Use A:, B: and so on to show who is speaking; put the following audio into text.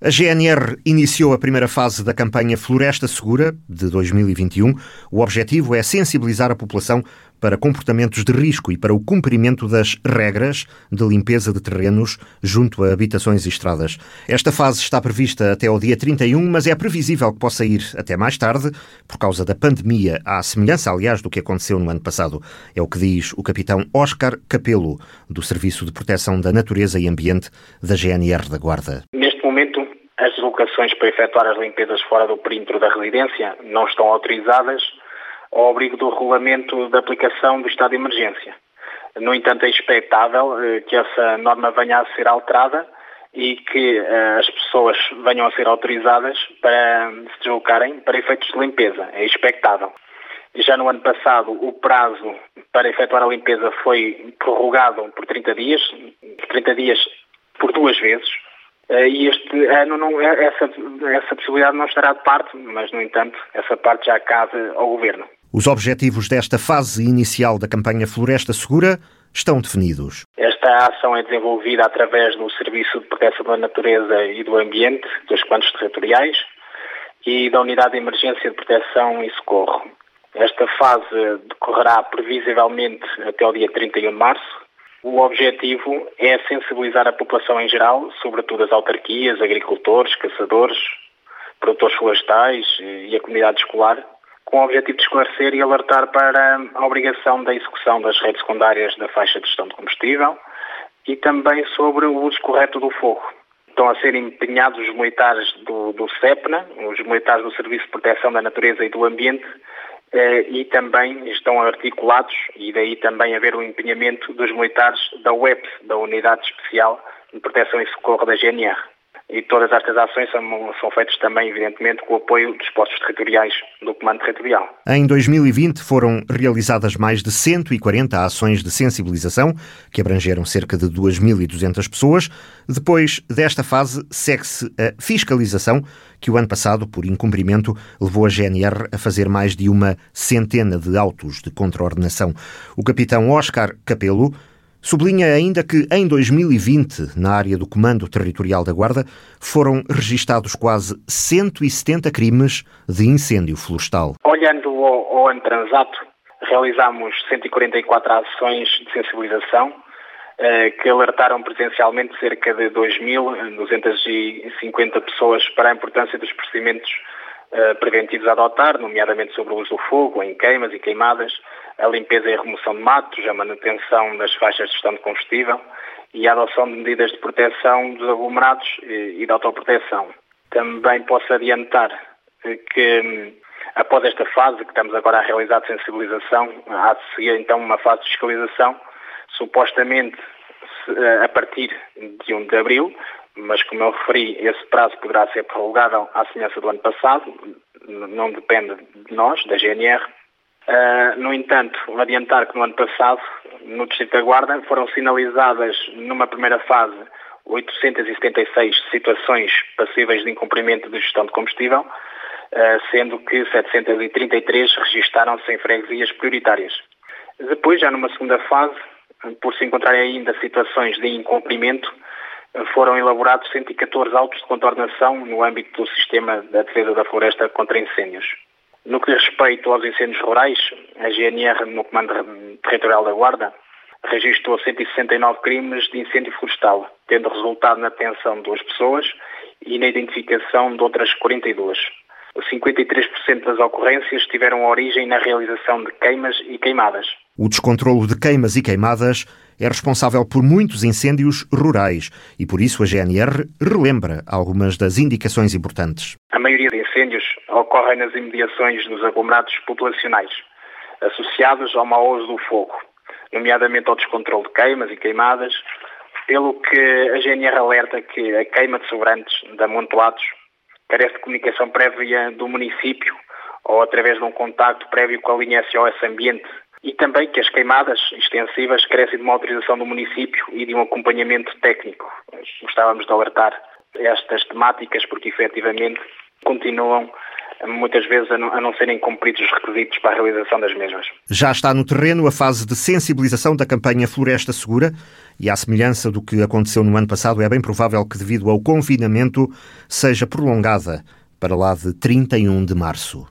A: A GNR iniciou a primeira fase da campanha Floresta Segura de 2021. O objetivo é sensibilizar a população para comportamentos de risco e para o cumprimento das regras de limpeza de terrenos junto a habitações e estradas. Esta fase está prevista até ao dia 31, mas é previsível que possa ir até mais tarde, por causa da pandemia, à semelhança, aliás, do que aconteceu no ano passado. É o que diz o capitão Oscar Capelo, do Serviço de Proteção da Natureza e Ambiente da GNR da Guarda.
B: Momento, as deslocações para efetuar as limpezas fora do perímetro da residência não estão autorizadas ao abrigo do regulamento de aplicação do estado de emergência. No entanto, é expectável eh, que essa norma venha a ser alterada e que eh, as pessoas venham a ser autorizadas para se deslocarem para efeitos de limpeza. É expectável. Já no ano passado, o prazo para efetuar a limpeza foi prorrogado por 30 dias, 30 dias por duas vezes, e este ano não, essa, essa possibilidade não estará de parte, mas, no entanto, essa parte já cabe ao Governo.
A: Os objetivos desta fase inicial da campanha Floresta Segura estão definidos.
B: Esta ação é desenvolvida através do Serviço de Proteção da Natureza e do Ambiente, dos comandos territoriais e da Unidade de Emergência de Proteção e Socorro. Esta fase decorrerá previsivelmente até o dia 31 de março. O objetivo é sensibilizar a população em geral, sobretudo as autarquias, agricultores, caçadores, produtores florestais e a comunidade escolar, com o objetivo de esclarecer e alertar para a obrigação da execução das redes secundárias da faixa de gestão de combustível e também sobre o uso correto do fogo. Estão a ser empenhados os militares do, do CEPNA, os militares do Serviço de Proteção da Natureza e do Ambiente, e também estão articulados, e daí também haver o empenhamento dos militares da UEPS, da Unidade Especial de Proteção e Socorro da GNR e todas estas ações são, são feitas também, evidentemente, com o apoio dos postos territoriais do Comando Territorial.
A: Em 2020 foram realizadas mais de 140 ações de sensibilização, que abrangeram cerca de 2.200 pessoas. Depois desta fase, segue-se a fiscalização, que o ano passado, por incumprimento, levou a GNR a fazer mais de uma centena de autos de contraordenação. O capitão Oscar Capelo Sublinha ainda que em 2020, na área do Comando Territorial da Guarda, foram registados quase 170 crimes de incêndio florestal.
B: Olhando ao, ao ano transato, realizámos 144 ações de sensibilização eh, que alertaram presencialmente cerca de 2.250 pessoas para a importância dos procedimentos eh, preventivos a adotar, nomeadamente sobre o uso do fogo em queimas e queimadas, a limpeza e a remoção de matos, a manutenção das faixas de gestão de combustível e a adoção de medidas de proteção dos aglomerados e de autoproteção. Também posso adiantar que hum, após esta fase que estamos agora a realizar de sensibilização, há de seguir então uma fase de fiscalização, supostamente eh, a partir de 1 de abril, mas como eu referi, esse prazo poderá ser prorrogado à semelhança do ano passado, não depende de nós, da GNR, Uh, no entanto, adiantar que no ano passado, no Distrito da Guarda, foram sinalizadas numa primeira fase 876 situações passíveis de incumprimento de gestão de combustível, uh, sendo que 733 registaram-se em freguesias prioritárias. Depois, já numa segunda fase, por se encontrarem ainda situações de incumprimento, foram elaborados 114 autos de contornação no âmbito do sistema da defesa da floresta contra incêndios. No que diz respeito aos incêndios rurais, a GNR, no Comando Territorial da Guarda, registrou 169 crimes de incêndio florestal, tendo resultado na detenção de duas pessoas e na identificação de outras 42. 53% das ocorrências tiveram origem na realização de queimas e queimadas.
A: O descontrolo de queimas e queimadas é responsável por muitos incêndios rurais e por isso a GNR relembra algumas das indicações importantes.
B: A maioria de incêndios ocorrem nas imediações dos aglomerados populacionais, associados ao mau uso do fogo, nomeadamente ao descontrole de queimas e queimadas, pelo que a GNR alerta que a queima de sobrantes de amontoados carece de comunicação prévia do município ou através de um contacto prévio com a linha SOS Ambiente e também que as queimadas extensivas carecem de uma autorização do município e de um acompanhamento técnico. Gostávamos de alertar estas temáticas porque efetivamente continuam muitas vezes a não, a não serem cumpridos os requisitos para a realização das mesmas.
A: Já está no terreno a fase de sensibilização da campanha Floresta Segura e, à semelhança do que aconteceu no ano passado, é bem provável que, devido ao confinamento, seja prolongada para lá de 31 de março.